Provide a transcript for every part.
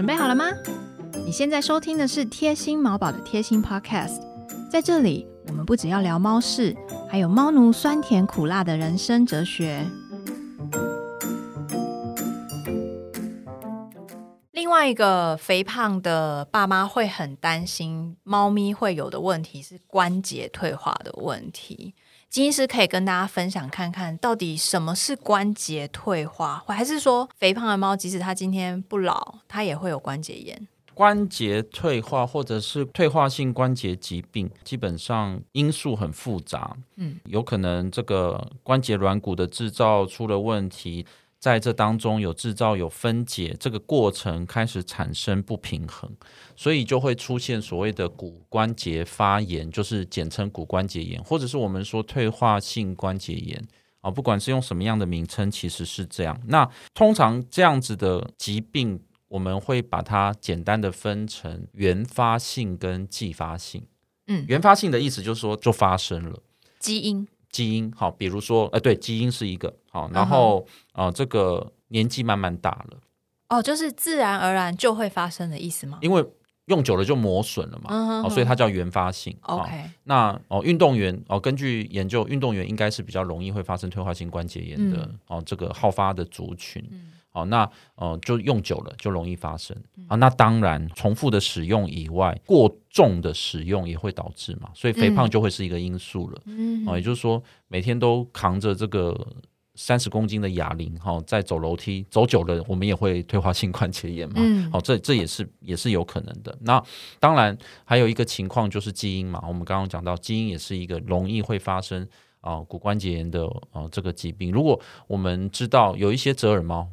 准备好了吗？你现在收听的是贴心毛宝的贴心 Podcast，在这里我们不只要聊猫事，还有猫奴酸甜苦辣的人生哲学。另外一个肥胖的爸妈会很担心猫咪会有的问题是关节退化的问题。金医师可以跟大家分享看看到底什么是关节退化，还是说肥胖的猫即使它今天不老，它也会有关节炎？关节退化或者是退化性关节疾病，基本上因素很复杂，嗯，有可能这个关节软骨的制造出了问题。在这当中有制造有分解，这个过程开始产生不平衡，所以就会出现所谓的骨关节发炎，就是简称骨关节炎，或者是我们说退化性关节炎啊。不管是用什么样的名称，其实是这样。那通常这样子的疾病，我们会把它简单的分成原发性跟继发性。嗯，原发性的意思就是说就发生了基因。基因好，比如说，呃，对，基因是一个好，然后啊，这个年纪慢慢大了，哦，就是自然而然就会发生的意思吗？因为用久了就磨损了嘛，哦，所以它叫原发性。OK，那哦，运动员哦，根据研究，运动员应该是比较容易会发生退化性关节炎的哦，这个好发的族群。好，那呃，就用久了就容易发生啊。那当然，重复的使用以外，过重的使用也会导致嘛，所以肥胖就会是一个因素了。嗯，啊，也就是说，每天都扛着这个三十公斤的哑铃，哈，在走楼梯走久了，我们也会退化性关节炎嘛。嗯，好，这这也是也是有可能的。那当然还有一个情况就是基因嘛，我们刚刚讲到基因也是一个容易会发生啊骨关节炎的啊这个疾病。如果我们知道有一些折耳猫。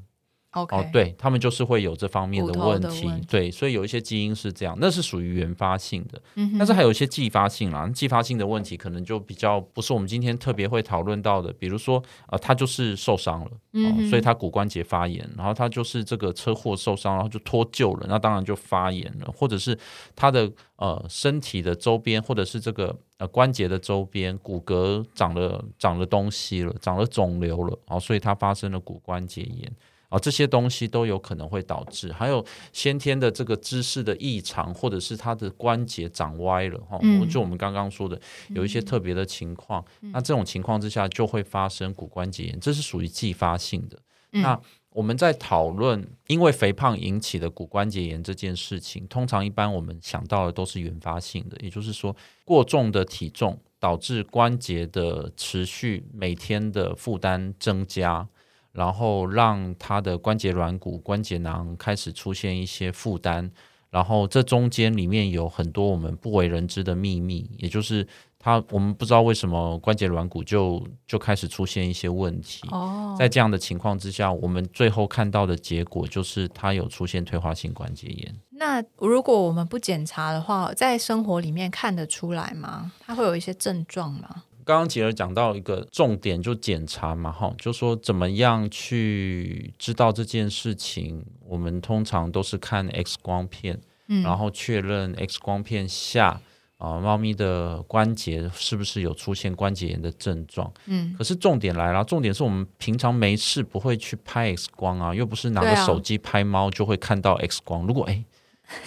哦，对他们就是会有这方面的问题，对，所以有一些基因是这样，那是属于原发性的，但是还有一些继发性啦，继发性的问题可能就比较不是我们今天特别会讨论到的，比如说呃，他就是受伤了，嗯，所以他骨关节发炎，然后他就是这个车祸受伤，然后就脱臼了，那当然就发炎了，或者是他的呃身体的周边，或者是这个呃关节的周边骨骼长了长了东西了，长了肿瘤了，哦，所以他发生了骨关节炎。啊，这些东西都有可能会导致，还有先天的这个姿势的异常，或者是他的关节长歪了哈。就我们刚刚说的，有一些特别的情况，那这种情况之下就会发生骨关节炎，这是属于继发性的。那我们在讨论因为肥胖引起的骨关节炎这件事情，通常一般我们想到的都是原发性的，也就是说过重的体重导致关节的持续每天的负担增加。然后让他的关节软骨、关节囊开始出现一些负担，然后这中间里面有很多我们不为人知的秘密，也就是他我们不知道为什么关节软骨就就开始出现一些问题。哦，在这样的情况之下，我们最后看到的结果就是他有出现退化性关节炎。那如果我们不检查的话，在生活里面看得出来吗？他会有一些症状吗？刚刚杰儿讲到一个重点，就检查嘛，哈，就说怎么样去知道这件事情。我们通常都是看 X 光片，嗯，然后确认 X 光片下啊，猫咪的关节是不是有出现关节炎的症状，嗯。可是重点来了，重点是我们平常没事不会去拍 X 光啊，又不是拿个手机拍猫就会看到 X 光。如果哎，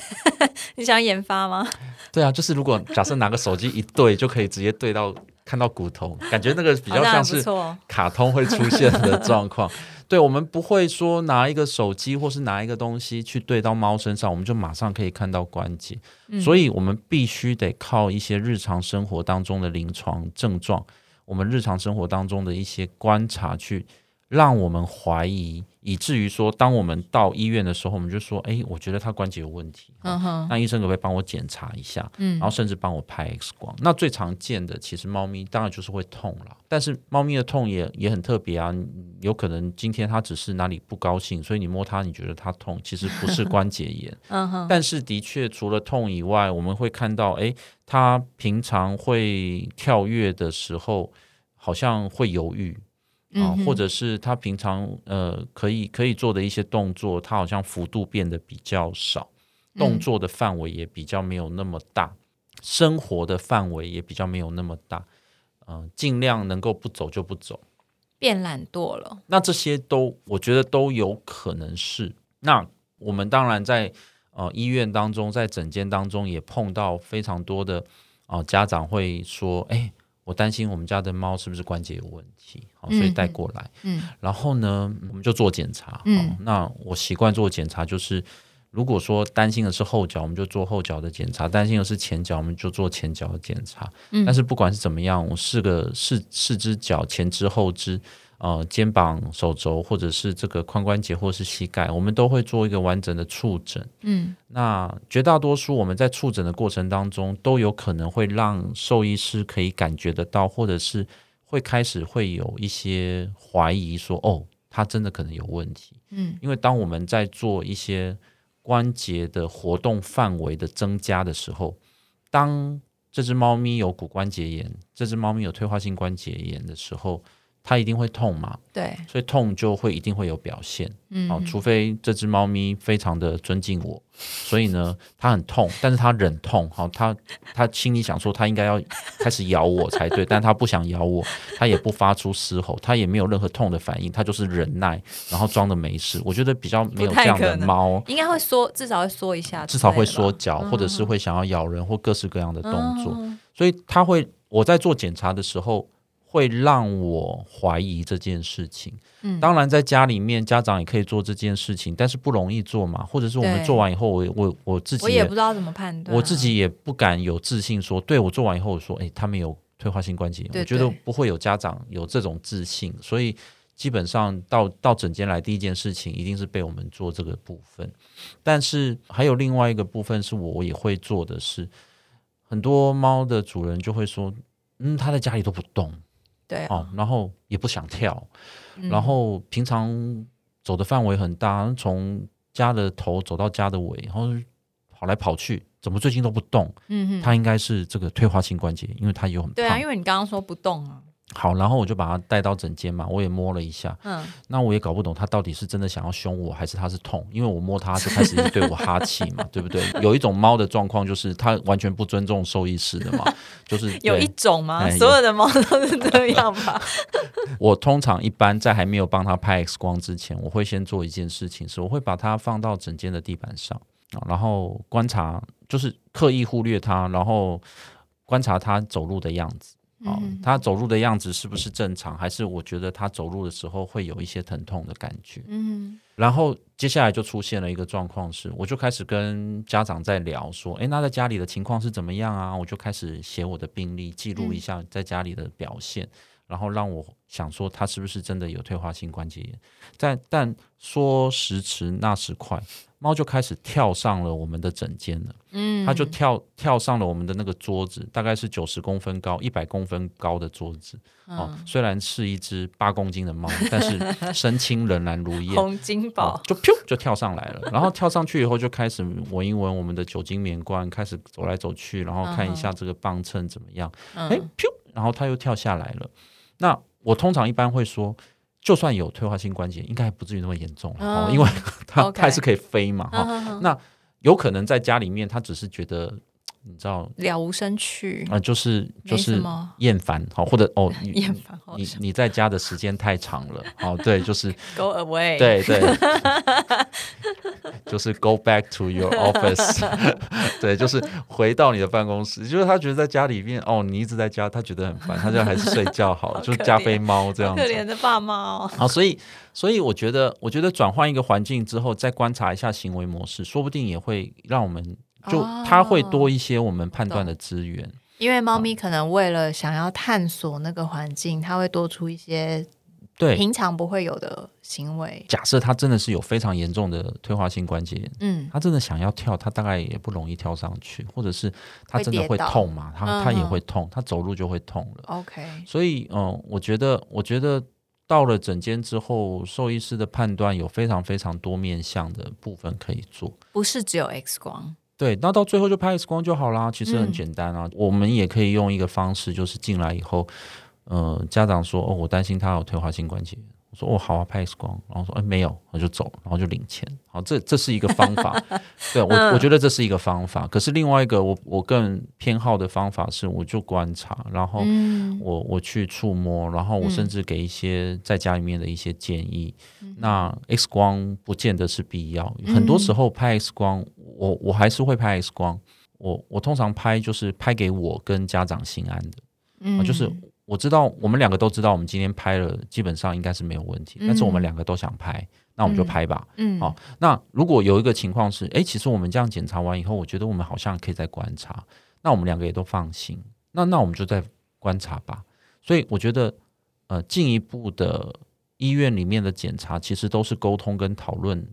你想研发吗？对啊，就是如果假设拿个手机一对，就可以直接对到。看到骨头，感觉那个比较像是卡通会出现的状况。对，我们不会说拿一个手机或是拿一个东西去对到猫身上，我们就马上可以看到关节。所以，我们必须得靠一些日常生活当中的临床症状，我们日常生活当中的一些观察，去让我们怀疑。以至于说，当我们到医院的时候，我们就说：“哎，我觉得他关节有问题。”那医生可不可以帮我检查一下？嗯，然后甚至帮我拍 X 光。那最常见的，其实猫咪当然就是会痛了。但是猫咪的痛也也很特别啊，有可能今天它只是哪里不高兴，所以你摸它，你觉得它痛，其实不是关节炎。但是的确除了痛以外，我们会看到，哎，它平常会跳跃的时候，好像会犹豫。啊，或者是他平常呃可以可以做的一些动作，他好像幅度变得比较少，动作的范围也比较没有那么大，生活的范围也比较没有那么大，嗯，尽量能够不走就不走，变懒惰了。那这些都我觉得都有可能是。那我们当然在呃医院当中，在诊间当中也碰到非常多的啊家长会说，哎，我担心我们家的猫是不是关节有问题，好，所以带过来。嗯，然后呢，我们就做检查。嗯，那我习惯做检查就是。如果说担心的是后脚，我们就做后脚的检查；担心的是前脚，我们就做前脚的检查。嗯，但是不管是怎么样，我四个四四只脚，前肢、后肢，呃，肩膀、手肘，或者是这个髋关节，或是膝盖，我们都会做一个完整的触诊。嗯，那绝大多数我们在触诊的过程当中，都有可能会让兽医师可以感觉得到，或者是会开始会有一些怀疑，说哦，它真的可能有问题。嗯，因为当我们在做一些关节的活动范围的增加的时候，当这只猫咪有骨关节炎，这只猫咪有退化性关节炎的时候。它一定会痛嘛？对，所以痛就会一定会有表现。嗯，好，除非这只猫咪非常的尊敬我，所以呢，它很痛，但是它忍痛。好，它它心里想说，它应该要开始咬我才对，但它不想咬我，它也不发出嘶吼，它也没有任何痛的反应，它就是忍耐，然后装的没事。我觉得比较没有这样的猫，应该会缩，至少会缩一下，至少会缩脚，或者是会想要咬人或各式各样的动作。所以它会，我在做检查的时候。会让我怀疑这件事情。嗯，当然，在家里面，家长也可以做这件事情，但是不容易做嘛。或者是我们做完以后，我我我自己我也不知道怎么判断，我自己也不敢有自信说，对我做完以后说，哎，他们有退化性关节炎，我觉得不会有家长有这种自信。所以基本上到到诊间来，第一件事情一定是被我们做这个部分。但是还有另外一个部分是我也会做的是，很多猫的主人就会说，嗯，他在家里都不动。对哦，然后也不想跳，然后平常走的范围很大，从家的头走到家的尾，然后跑来跑去，怎么最近都不动？嗯哼，他应该是这个退化性关节，因为他有很对啊，因为你刚刚说不动啊。好，然后我就把它带到诊间嘛，我也摸了一下，嗯，那我也搞不懂他到底是真的想要凶我，还是他是痛，因为我摸它就开始对我哈气嘛，对不对？有一种猫的状况就是它完全不尊重兽医师的嘛，就是有一种吗？所有的猫都是这样吧？我通常一般在还没有帮他拍 X 光之前，我会先做一件事情，是我会把它放到诊间的地板上啊，然后观察，就是刻意忽略它，然后观察它走路的样子。哦，他走路的样子是不是正常？还是我觉得他走路的时候会有一些疼痛的感觉？嗯，然后接下来就出现了一个状况，是我就开始跟家长在聊，说，哎，那在家里的情况是怎么样啊？我就开始写我的病历，记录一下在家里的表现，然后让我想说他是不是真的有退化性关节炎？但但说时迟那时快。猫就开始跳上了我们的枕间了，嗯，它就跳跳上了我们的那个桌子，大概是九十公分高、一百公分高的桌子。哦，虽然是一只八公斤的猫，但是身轻仍然如 燕，洪金宝就噗就跳上来了。然后跳上去以后，就开始闻一闻我们的酒精棉罐，开始走来走去，然后看一下这个磅秤怎么样。哎，噗，然后它又跳下来了。那我通常一般会说。就算有退化性关节，应该还不至于那么严重哦，因为 它它还是可以飞嘛哈。那有可能在家里面，他只是觉得。你知道了无生趣。啊，就是就是厌烦好，或者哦 厌烦，你你在家的时间太长了，哦对，就是 go away，对对，就是 go back to your office，对，就是回到你的办公室，就是他觉得在家里面哦，你一直在家，他觉得很烦，他就还是睡觉好了，就是加菲猫这样子，可怜的爸妈哦。好，所以所以我觉得，我觉得转换一个环境之后，再观察一下行为模式，说不定也会让我们。就它会多一些我们判断的资源，因为猫咪可能为了想要探索那个环境，它会多出一些对平常不会有的行为。假设他真的是有非常严重的退化性关节炎，嗯，他真的想要跳，他大概也不容易跳上去，或者是他真的会痛嘛？他他也会痛，他走路就会痛了。OK，所以嗯，我觉得我觉得到了诊间之后，兽医师的判断有非常非常多面向的部分可以做，不是只有 X 光。对，那到最后就拍 X 光就好啦，其实很简单啊。我们也可以用一个方式，就是进来以后，呃，家长说哦，我担心他有退化性关节，我说哦好啊，拍 X 光，然后说哎没有，我就走，然后就领钱。好，这这是一个方法，对我我觉得这是一个方法。可是另外一个我我更偏好的方法是，我就观察，然后我我去触摸，然后我甚至给一些在家里面的一些建议。那 X 光不见得是必要，很多时候拍 X 光，我我还是会拍 X 光。我我通常拍就是拍给我跟家长心安的，嗯，就是。我知道，我们两个都知道，我们今天拍了，基本上应该是没有问题。但是我们两个都想拍，那我们就拍吧。嗯，好。那如果有一个情况是，哎，其实我们这样检查完以后，我觉得我们好像可以再观察，那我们两个也都放心。那那我们就再观察吧。所以我觉得，呃，进一步的医院里面的检查，其实都是沟通跟讨论。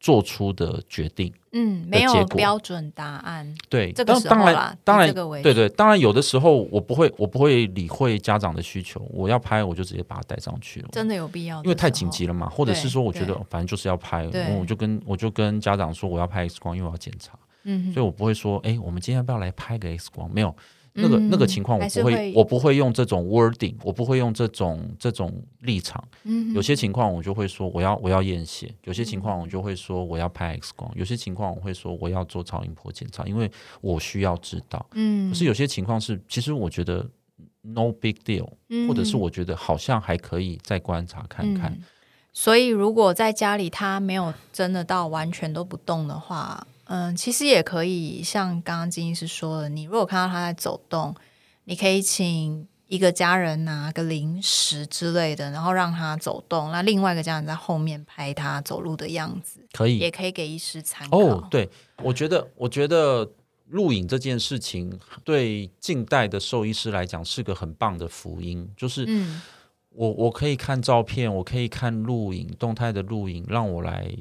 做出的决定，嗯，没有标准答案。对，这个当然，当然，对对，当然有的时候我不会，我不会理会家长的需求，我要拍我就直接把它带上去了。真的有必要？因为太紧急了嘛，或者是说我觉得反正就是要拍，我就跟我就跟家长说我要拍 X 光，因为我要检查。嗯，所以我不会说，哎，我们今天要不要来拍个 X 光？没有。那个那个情况，我不会，我不会用这种 wording，我不会用这种这种立场。嗯，有些情况我就会说我要我要验血，有些情况我就会说我要拍 X 光，有些情况我会说我要做超音波检查，因为我需要知道。嗯，可是有些情况是，其实我觉得 no big deal，或者是我觉得好像还可以再观察看看。所以如果在家里他没有真的到完全都不动的话。嗯，其实也可以像刚刚金医师说的，你如果看到他在走动，你可以请一个家人拿个零食之类的，然后让他走动。那另外一个家人在后面拍他走路的样子，可以，也可以给医师参考。哦，对，我觉得，我觉得录影这件事情对近代的兽医师来讲是个很棒的福音，就是嗯我我可以看照片，我可以看录影，动态的录影，让我来。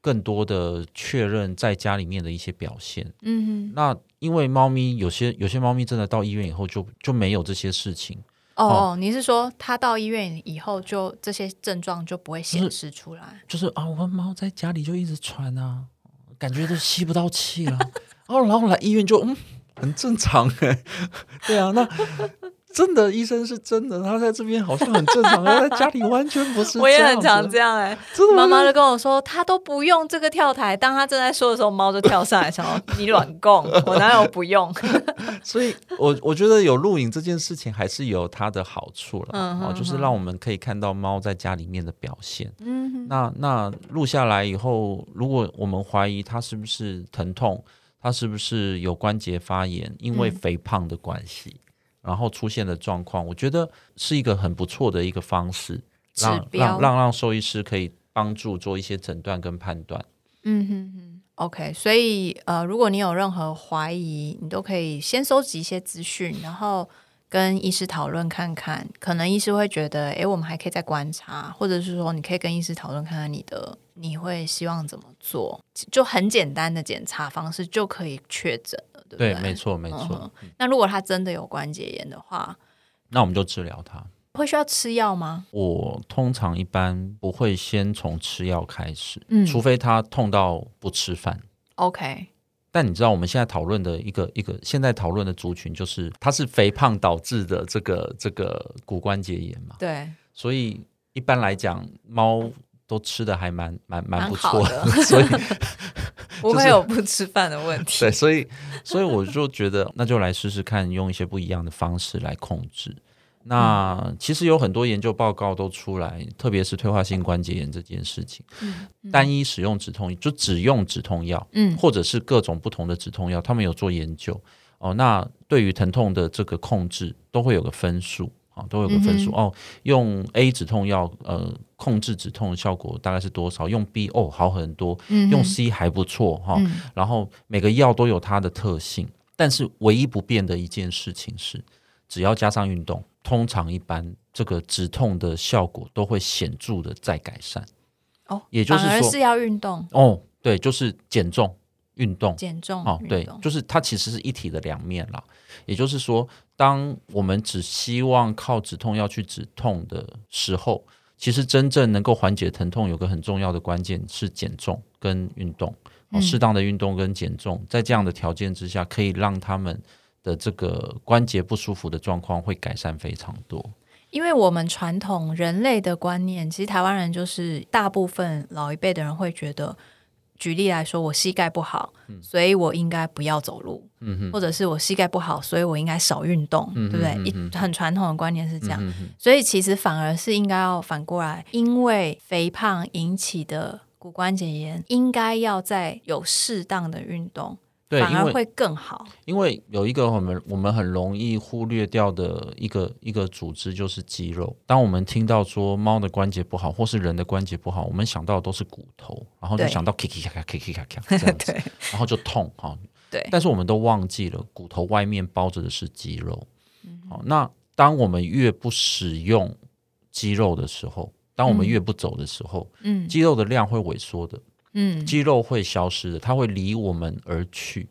更多的确认在家里面的一些表现，嗯哼，那因为猫咪有些有些猫咪真的到医院以后就就没有这些事情哦。你是说它到医院以后就这些症状就不会显示出来？就是啊，我们猫在家里就一直喘啊，感觉都吸不到气了，哦，然后来医院就嗯很正常哎，对啊，那。真的，医生是真的，他在这边好像很正常，他在家里完全不是。我也很常这样哎，妈妈就跟我说，他都不用这个跳台。当他正在说的时候，猫就跳上来，想要你软供，我哪有不用？所以，我我觉得有录影这件事情还是有它的好处了，哦，就是让我们可以看到猫在家里面的表现。嗯，那那录下来以后，如果我们怀疑它是不是疼痛，它是不是有关节发炎，因为肥胖的关系。然后出现的状况，我觉得是一个很不错的一个方式，让让让让兽医师可以帮助做一些诊断跟判断。嗯哼哼，OK。所以呃，如果你有任何怀疑，你都可以先收集一些资讯，然后跟医师讨论看看。可能医师会觉得，哎，我们还可以再观察，或者是说，你可以跟医师讨论看看你的你会希望怎么做，就很简单的检查方式就可以确诊。对，没错，没错。那如果他真的有关节炎的话，那我们就治疗他。会需要吃药吗？我通常一般不会先从吃药开始，嗯，除非他痛到不吃饭。OK。但你知道我们现在讨论的一个一个现在讨论的族群，就是它是肥胖导致的这个这个骨关节炎嘛？对。所以一般来讲，猫都吃的还蛮蛮蛮不错的，所以。不会有不吃饭的问题。对，所以，所以我就觉得，那就来试试看，用一些不一样的方式来控制。那其实有很多研究报告都出来，特别是退化性关节炎这件事情，单一使用止痛就只用止痛药，嗯，或者是各种不同的止痛药，他们有做研究哦。那对于疼痛的这个控制，都会有个分数啊。都有个分数哦，用 A 止痛药，呃，控制止痛的效果大概是多少？用 B 哦，好很多，用 C 还不错哈。然后每个药都有它的特性，但是唯一不变的一件事情是，只要加上运动，通常一般这个止痛的效果都会显著的再改善。哦，也就是说是要运动哦，对，就是减重。运动减重哦，对，就是它其实是一体的两面啦。也就是说，当我们只希望靠止痛药去止痛的时候，其实真正能够缓解疼痛，有个很重要的关键是减重跟运动。哦，适当的运动跟减重，在这样的条件之下，可以让他们的这个关节不舒服的状况会改善非常多。因为我们传统人类的观念，其实台湾人就是大部分老一辈的人会觉得，举例来说，我膝盖不好，所以我应该不要走路，或者是我膝盖不好，所以我应该少运动，对不对？一很传统的观念是这样，所以其实反而是应该要反过来，因为肥胖引起的骨关节炎，应该要在有适当的运动。对，反而会更好。因为有一个我们我们很容易忽略掉的一个一个组织就是肌肉。当我们听到说猫的关节不好，或是人的关节不好，我们想到的都是骨头，然后就想到咔咔咔咔咔咔咔这样子，然后就痛哈。对，但是我们都忘记了，骨头外面包着的是肌肉。好，那当我们越不使用肌肉的时候，当我们越不走的时候，嗯，肌肉的量会萎缩的。嗯，肌肉会消失的，它会离我们而去。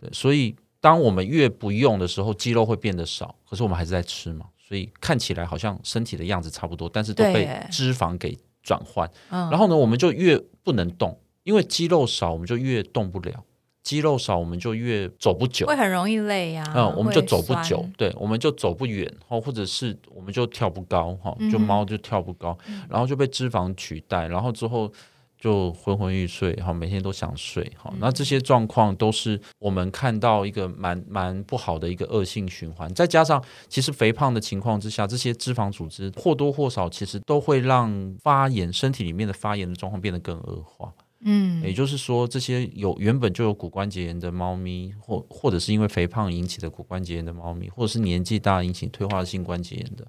对，所以当我们越不用的时候，肌肉会变得少。可是我们还是在吃嘛，所以看起来好像身体的样子差不多，但是都被脂肪给转换。然后呢，我们就越不能动，因为肌肉少，我们就越动不了。肌肉少，我们就越走不久，会很容易累呀。嗯，我们就走不久，对，我们就走不远，或或者是我们就跳不高，哈，就猫就跳不高，然后就被脂肪取代，然后之后。就昏昏欲睡，好，每天都想睡，好，那这些状况都是我们看到一个蛮蛮不好的一个恶性循环。再加上，其实肥胖的情况之下，这些脂肪组织或多或少其实都会让发炎身体里面的发炎的状况变得更恶化。嗯，也就是说，这些有原本就有骨关节炎的猫咪，或或者是因为肥胖引起的骨关节炎的猫咪，或者是年纪大引起退化性关节炎的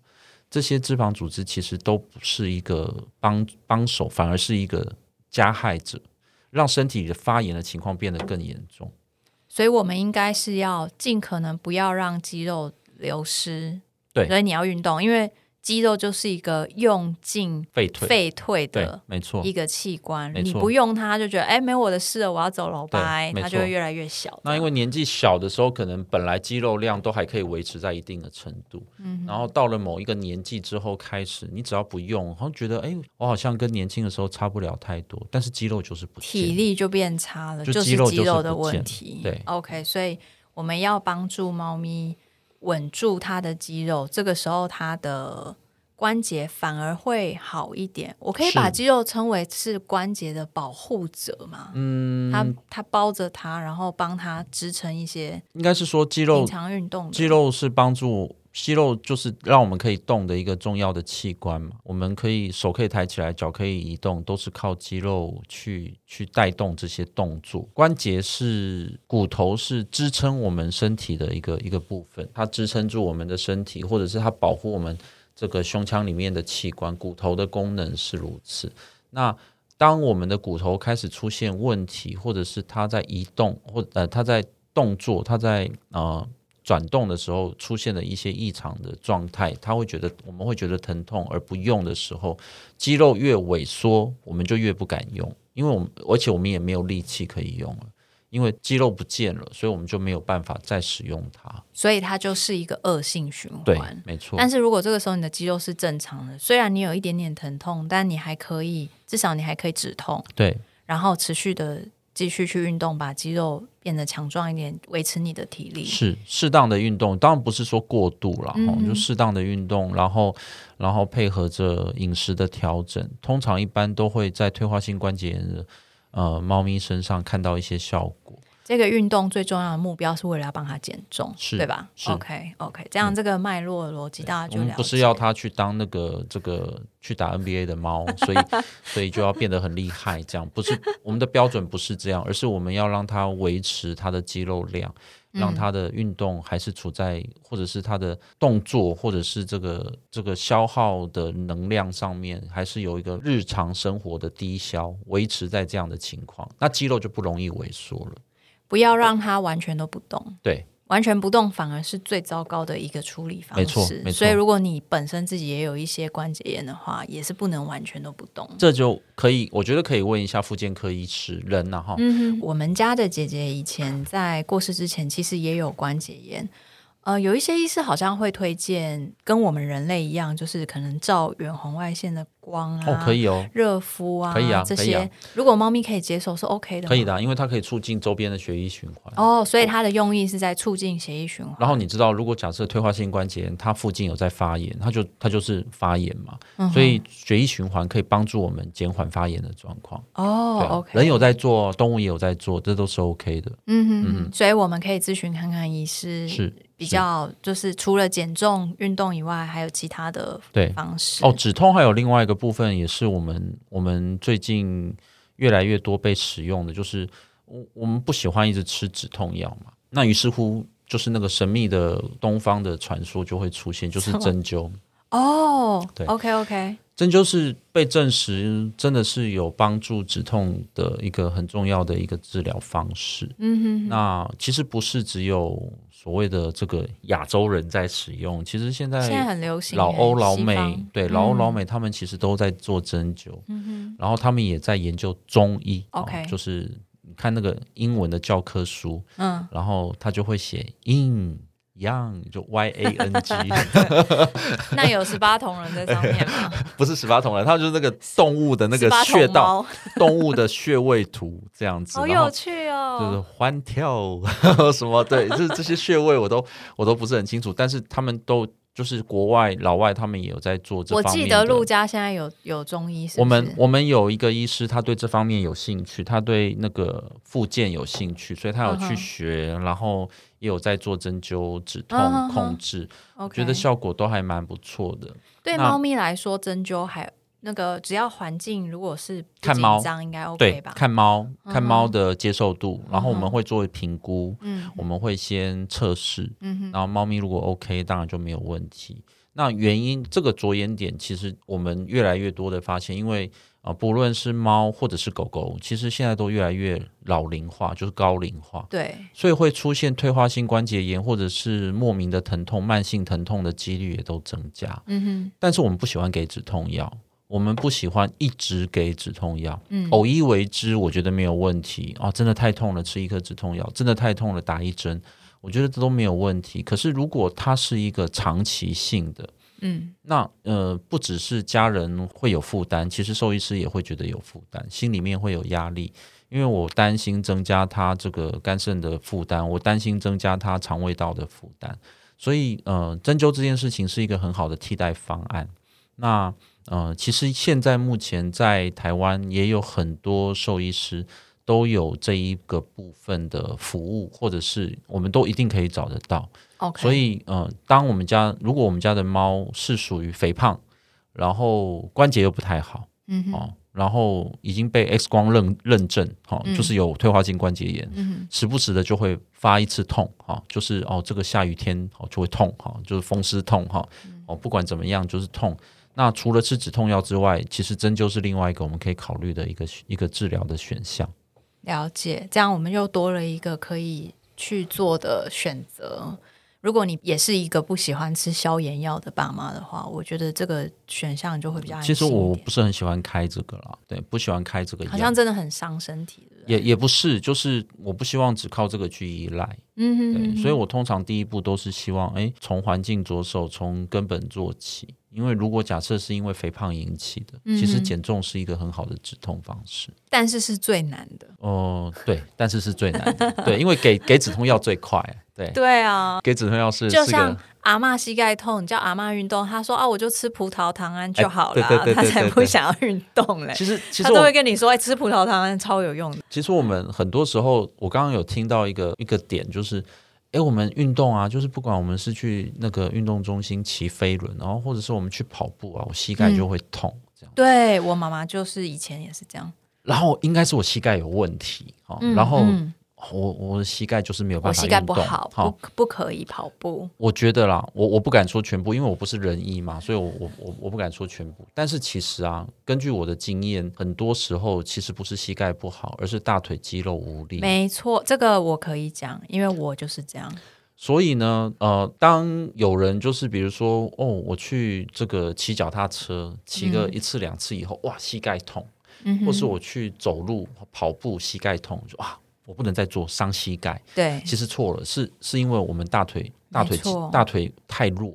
这些脂肪组织，其实都不是一个帮帮手，反而是一个。加害者让身体的发炎的情况变得更严重，所以我们应该是要尽可能不要让肌肉流失。对，所以你要运动，因为。肌肉就是一个用进废退。废退的，没错，一个器官。你不用它，就觉得哎，没我的事了，我要走了，拜，它就会越来越小。那因为年纪小的时候，可能本来肌肉量都还可以维持在一定的程度，嗯，然后到了某一个年纪之后开始，你只要不用，好像觉得哎，我好像跟年轻的时候差不了太多，但是肌肉就是不体力就变差了，就是肌肉的问题。对，OK，所以我们要帮助猫咪。稳住他的肌肉，这个时候他的关节反而会好一点。我可以把肌肉称为是关节的保护者嘛？嗯，它它包着它，然后帮他支撑一些。应该是说肌肉平常运动，肌肉是帮助。肌肉就是让我们可以动的一个重要的器官嘛，我们可以手可以抬起来，脚可以移动，都是靠肌肉去去带动这些动作。关节是骨头，是支撑我们身体的一个一个部分，它支撑住我们的身体，或者是它保护我们这个胸腔里面的器官。骨头的功能是如此。那当我们的骨头开始出现问题，或者是它在移动，或呃它在动作，它在呃。转动的时候出现了一些异常的状态，他会觉得我们会觉得疼痛，而不用的时候，肌肉越萎缩，我们就越不敢用，因为我们而且我们也没有力气可以用了，因为肌肉不见了，所以我们就没有办法再使用它，所以它就是一个恶性循环。对，没错。但是如果这个时候你的肌肉是正常的，虽然你有一点点疼痛，但你还可以，至少你还可以止痛。对，然后持续的。继续去运动，把肌肉变得强壮一点，维持你的体力。是适当的运动，当然不是说过度了，就适当的运动，然后然后配合着饮食的调整，通常一般都会在退化性关节炎的呃猫咪身上看到一些效果。这个运动最重要的目标是为了要帮他减重，是对吧？OK OK，这样这个脉络逻辑大家就了不是要他去当那个这个去打 NBA 的猫，所以 所以就要变得很厉害，这样不是我们的标准不是这样，而是我们要让他维持他的肌肉量，让他的运动还是处在或者是他的动作或者是这个这个消耗的能量上面，还是有一个日常生活的低消，维持在这样的情况，那肌肉就不容易萎缩了。不要让它完全都不动，对，完全不动反而是最糟糕的一个处理方式。没错，没错。所以如果你本身自己也有一些关节炎的话，也是不能完全都不动。这就可以，我觉得可以问一下妇健科医师人呐哈。嗯，我们家的姐姐以前在过世之前，其实也有关节炎。呃，有一些医师好像会推荐跟我们人类一样，就是可能照远红外线的光啊，哦，可以哦，热敷啊，可以啊，这些如果猫咪可以接受是 OK 的，可以的，因为它可以促进周边的血液循环。哦，所以它的用意是在促进血液循环。然后你知道，如果假设退化性关节炎，它附近有在发炎，它就它就是发炎嘛，所以血液循环可以帮助我们减缓发炎的状况。哦，OK，人有在做，动物也有在做，这都是 OK 的。嗯哼哼，所以我们可以咨询看看医师是。比较就是除了减重运动以外，还有其他的对方式哦。止痛还有另外一个部分，也是我们我们最近越来越多被使用的，就是我我们不喜欢一直吃止痛药嘛。那于是乎，就是那个神秘的东方的传说就会出现，就是针灸哦。对，OK OK。针灸是被证实真的是有帮助止痛的一个很重要的一个治疗方式。嗯哼，那其实不是只有所谓的这个亚洲人在使用，其实现在现在很流行，老欧老美对老欧老美他们其实都在做针灸。嗯哼，然后他们也在研究中医。OK，就是你看那个英文的教科书，嗯，然后他就会写 in。Yang 就 Y A N G，那有十八铜人在上面吗？不是十八铜人，它就是那个动物的那个穴道，动物的穴位图这样子，好有趣哦。就是欢跳什么？对，就是这些穴位我都我都不是很清楚，但是他们都。就是国外老外他们也有在做这方面。我记得陆家现在有有中医，我们我们有一个医师，他对这方面有兴趣，他对那个复健有兴趣，所以他有去学，然后也有在做针灸止痛控制，我觉得效果都还蛮不错的。对猫咪来说，针灸还。那个只要环境如果是看猫应该 OK 吧？看猫看猫的接受度，然后我们会做评估，嗯，我们会先测试，嗯然后猫咪如果 OK，当然就没有问题。那原因这个着眼点，其实我们越来越多的发现，因为啊，不论是猫或者是狗狗，其实现在都越来越老龄化，就是高龄化，对，所以会出现退化性关节炎或者是莫名的疼痛、慢性疼痛的几率也都增加。嗯哼，但是我们不喜欢给止痛药。我们不喜欢一直给止痛药，嗯，偶一为之，我觉得没有问题啊。真的太痛了，吃一颗止痛药；真的太痛了，打一针，我觉得这都没有问题。可是如果它是一个长期性的，嗯，那呃，不只是家人会有负担，其实兽医师也会觉得有负担，心里面会有压力，因为我担心增加他这个肝肾的负担，我担心增加他肠胃道的负担，所以呃，针灸这件事情是一个很好的替代方案。那呃，其实现在目前在台湾也有很多兽医师都有这一个部分的服务，或者是我们都一定可以找得到。OK，所以呃，当我们家如果我们家的猫是属于肥胖，然后关节又不太好，嗯，哦，然后已经被 X 光认认证，哈，就是有退化性关节炎，嗯，时不时的就会发一次痛，哈，就是哦，这个下雨天哦就会痛，哈，就是风湿痛，哈，哦，不管怎么样就是痛。那除了吃止痛药之外，其实针灸是另外一个我们可以考虑的一个一个治疗的选项。了解，这样我们又多了一个可以去做的选择。如果你也是一个不喜欢吃消炎药的爸妈的话，我觉得这个选项就会比较。其实我不是很喜欢开这个啦，对，不喜欢开这个药，好像真的很伤身体。也也不是，就是我不希望只靠这个去依赖。嗯所以我通常第一步都是希望，哎，从环境着手，从根本做起。因为如果假设是因为肥胖引起的，其实减重是一个很好的止痛方式，但是是最难的。哦，对，但是是最难的，对，因为给给止痛药最快，对，对啊，给止痛药是就像阿妈膝盖痛，你叫阿妈运动，她说啊，我就吃葡萄糖胺就好了，她才不想要运动嘞。其实其实她都会跟你说，哎，吃葡萄糖胺超有用的。其实我们很多时候，我刚刚有听到一个一个点，就是。哎，我们运动啊，就是不管我们是去那个运动中心骑飞轮，然后或者是我们去跑步啊，我膝盖就会痛。这样，对我妈妈就是以前也是这样。然后应该是我膝盖有问题哈，然后。我我的膝盖就是没有办法膝盖不好，不不可以跑步。我觉得啦，我我不敢说全部，因为我不是人医嘛，所以我我我我不敢说全部。但是其实啊，根据我的经验，很多时候其实不是膝盖不好，而是大腿肌肉无力。没错，这个我可以讲，因为我就是这样。所以呢，呃，当有人就是比如说，哦，我去这个骑脚踏车，骑个一次两次以后，哇，膝盖痛；，或是我去走路跑步，膝盖痛，就哇。我不能再做伤膝盖。对，其实错了，是是因为我们大腿大腿大腿太弱，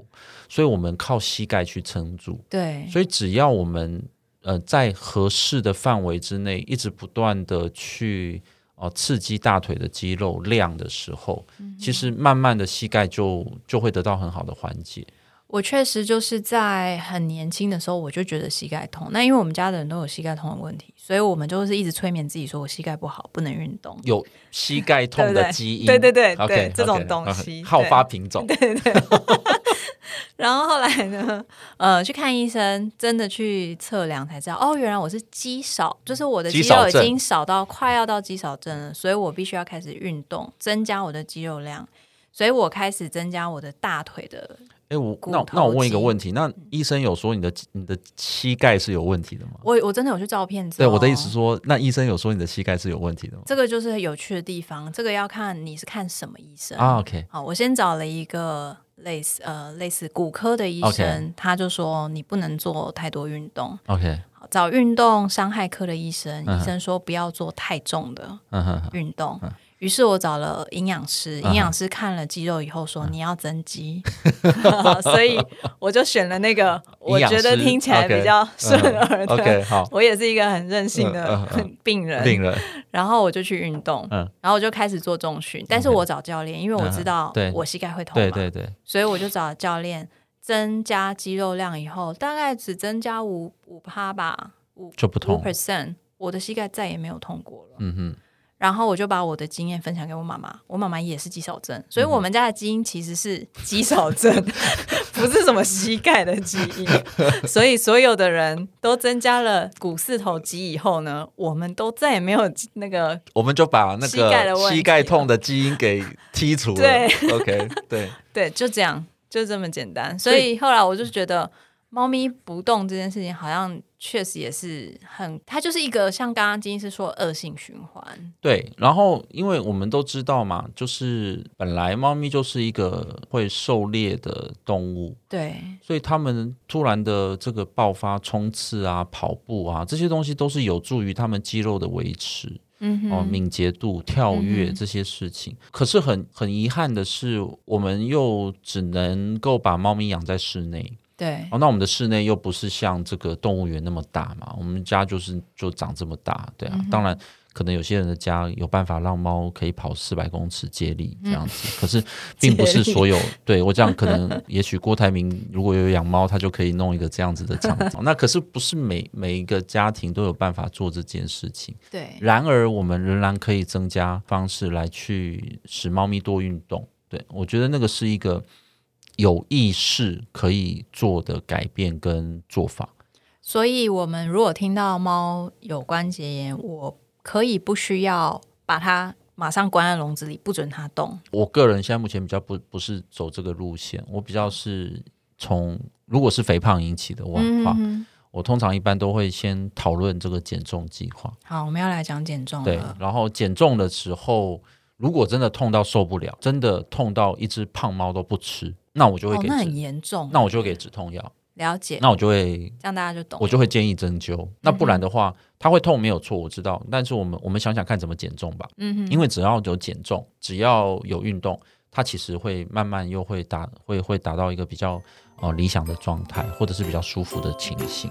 所以我们靠膝盖去撑住。对，所以只要我们呃在合适的范围之内，一直不断的去呃刺激大腿的肌肉量的时候，其实慢慢的膝盖就就会得到很好的缓解。我确实就是在很年轻的时候，我就觉得膝盖痛。那因为我们家的人都有膝盖痛的问题，所以我们就是一直催眠自己，说我膝盖不好，不能运动。有膝盖痛的基因，对对对 对，这种东西好发品种。对对。然后后来呢，呃，去看医生，真的去测量才知道，哦，原来我是肌少，就是我的肌肉已经少到快要到肌少症了，所以我必须要开始运动，增加我的肌肉量。所以我开始增加我的大腿的。哎，我那那我问一个问题，那医生有说你的你的膝盖是有问题的吗？我我真的有去照片。对，我的意思说，那医生有说你的膝盖是有问题的吗？这个就是有趣的地方，这个要看你是看什么医生啊。OK，好，我先找了一个类似呃类似骨科的医生，他就说你不能做太多运动。OK，好，找运动伤害科的医生，医生说不要做太重的运动。于是我找了营养师，营养师看了肌肉以后说你要增肌，所以我就选了那个我觉得听起来比较顺耳的。OK，好，我也是一个很任性的 病人，病人。然后我就去运动，然后我就开始做重训，但是我找教练，因为我知道我膝盖会痛嘛，对对对，所以我就找教练增加肌肉量以后，大概只增加五五趴吧，五就不痛五 percent，我的膝盖再也没有痛过了。嗯哼。然后我就把我的经验分享给我妈妈，我妈妈也是肌少症，所以我们家的基因其实是肌少症，不是什么膝盖的基因。所以所有的人都增加了股四头肌以后呢，我们都再也没有那个，我们就把那个膝盖痛的基因给剔除了。对，OK，对对，就这样，就这么简单。所以后来我就觉得。猫咪不动这件事情，好像确实也是很，它就是一个像刚刚金医师说恶性循环。对，然后因为我们都知道嘛，就是本来猫咪就是一个会狩猎的动物，对，所以它们突然的这个爆发冲刺啊、跑步啊这些东西，都是有助于它们肌肉的维持，嗯，哦，敏捷度、跳跃这些事情。可是很很遗憾的是，我们又只能够把猫咪养在室内。对，哦，那我们的室内又不是像这个动物园那么大嘛？我们家就是就长这么大，对啊。当然，可能有些人的家有办法让猫可以跑四百公尺接力这样子，可是 并不是所有。对我这样，可能也许郭台铭如果有养猫，他就可以弄一个这样子的场景。那可是不是每每一个家庭都有办法做这件事情？对。然而，我们仍然可以增加方式来去使猫咪多运动。对我觉得那个是一个。有意识可以做的改变跟做法，所以，我们如果听到猫有关节炎，我可以不需要把它马上关在笼子里，不准它动。我个人现在目前比较不不是走这个路线，我比较是从如果是肥胖引起的话，我通常一般都会先讨论这个减重计划。好，我们要来讲减重。对，然后减重的时候，如果真的痛到受不了，真的痛到一只胖猫都不吃。那我就会给，那很严重。那我就给止痛药。了解。那我就会这样，大家就懂。我就会建议针灸。那不然的话，它会痛没有错，我知道。但是我们我们想想看怎么减重吧。嗯哼。因为只要有减重，只要有运动，它其实会慢慢又会达会会达到一个比较呃理想的状态，或者是比较舒服的情形。